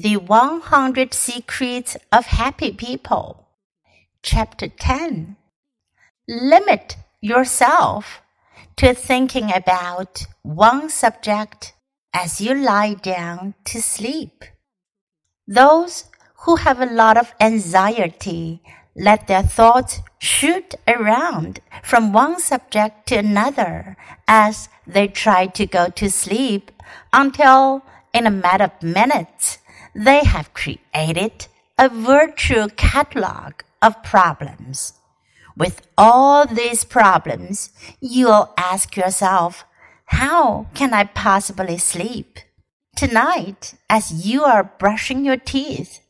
The 100 Secrets of Happy People. Chapter 10. Limit yourself to thinking about one subject as you lie down to sleep. Those who have a lot of anxiety let their thoughts shoot around from one subject to another as they try to go to sleep until in a matter of minutes they have created a virtual catalog of problems. With all these problems, you'll ask yourself, how can I possibly sleep? Tonight, as you are brushing your teeth,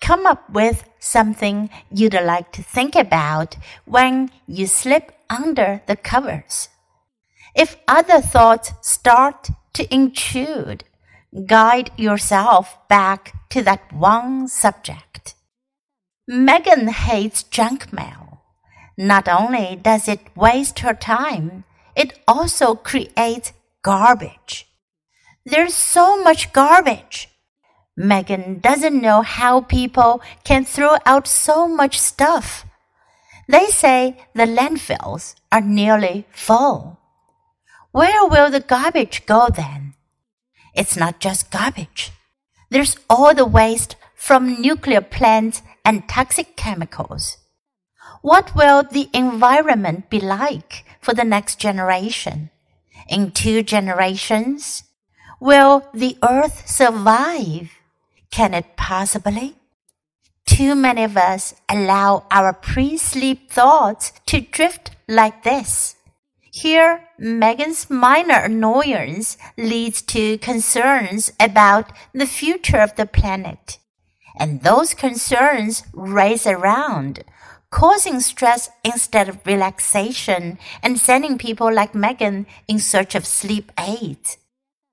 come up with something you'd like to think about when you slip under the covers. If other thoughts start to intrude, guide yourself back to that one subject. Megan hates junk mail. Not only does it waste her time, it also creates garbage. There's so much garbage. Megan doesn't know how people can throw out so much stuff. They say the landfills are nearly full. Where will the garbage go then? It's not just garbage. There's all the waste from nuclear plants and toxic chemicals. What will the environment be like for the next generation? In two generations? Will the earth survive? Can it possibly? Too many of us allow our pre-sleep thoughts to drift like this. Here, Megan's minor annoyance leads to concerns about the future of the planet. And those concerns race around, causing stress instead of relaxation and sending people like Megan in search of sleep aids.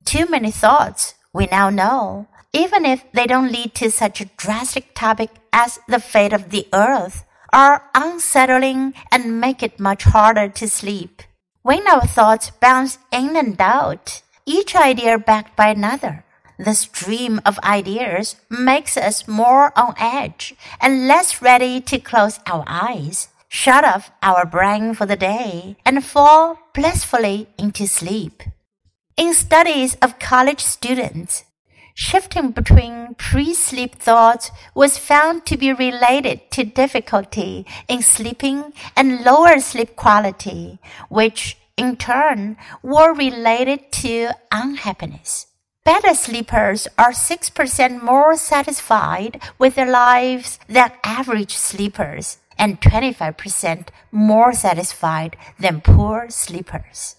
Too many thoughts, we now know, even if they don't lead to such a drastic topic as the fate of the earth, are unsettling and make it much harder to sleep. When our thoughts bounce in and out, each idea backed by another, the stream of ideas makes us more on edge and less ready to close our eyes, shut off our brain for the day, and fall blissfully into sleep. In studies of college students, shifting between pre-sleep thoughts was found to be related to difficulty in sleeping and lower sleep quality, which in turn were related to unhappiness. Better sleepers are 6% more satisfied with their lives than average sleepers and 25% more satisfied than poor sleepers.